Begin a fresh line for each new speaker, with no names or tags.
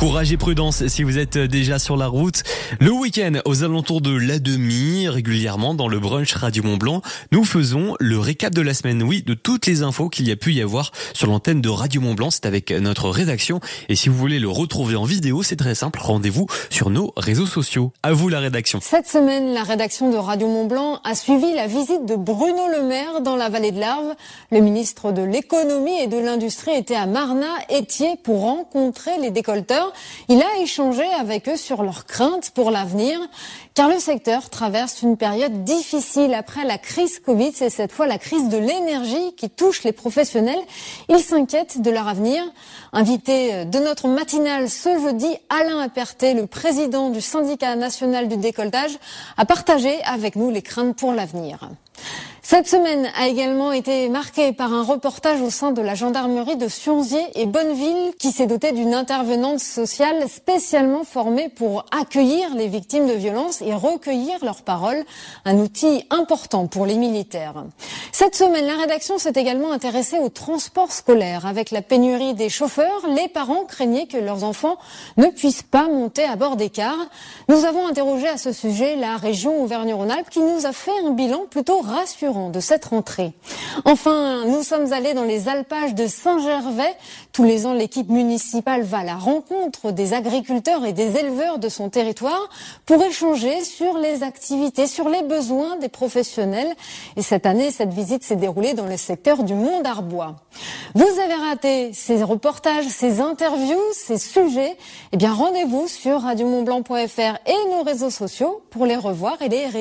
Courage et prudence si vous êtes déjà sur la route. Le week-end, aux alentours de la demi, régulièrement dans le brunch Radio Mont Blanc, nous faisons le récap de la semaine, oui, de toutes les infos qu'il y a pu y avoir sur l'antenne de Radio Mont Blanc. C'est avec notre rédaction. Et si vous voulez le retrouver en vidéo, c'est très simple. Rendez-vous sur nos réseaux sociaux. À vous la rédaction.
Cette semaine, la rédaction de Radio Mont Blanc a suivi la visite de Bruno Le Maire dans la vallée de l'Arve. Le ministre de l'économie et de l'industrie était à Marna, Étier, pour rencontrer les décolteurs. Il a échangé avec eux sur leurs craintes pour l'avenir, car le secteur traverse une période difficile après la crise Covid. C'est cette fois la crise de l'énergie qui touche les professionnels. Ils s'inquiètent de leur avenir. Invité de notre matinale ce jeudi, Alain Aperté, le président du syndicat national du décolletage, a partagé avec nous les craintes pour l'avenir. Cette semaine a également été marquée par un reportage au sein de la gendarmerie de Sionzier et Bonneville qui s'est dotée d'une intervenante sociale spécialement formée pour accueillir les victimes de violences et recueillir leurs paroles, un outil important pour les militaires. Cette semaine, la rédaction s'est également intéressée au transport scolaire. Avec la pénurie des chauffeurs, les parents craignaient que leurs enfants ne puissent pas monter à bord des cars. Nous avons interrogé à ce sujet la région Auvergne-Rhône-Alpes qui nous a fait un bilan plutôt rassurant de cette rentrée. Enfin, nous sommes allés dans les alpages de Saint-Gervais. Tous les ans, l'équipe municipale va à la rencontre des agriculteurs et des éleveurs de son territoire pour échanger sur les activités, sur les besoins des professionnels. Et cette année, cette visite s'est déroulée dans le secteur du Mont d'Arbois. Vous avez raté ces reportages, ces interviews, ces sujets Eh bien, rendez-vous sur radiomontblanc.fr et nos réseaux sociaux pour les revoir et les réécouter.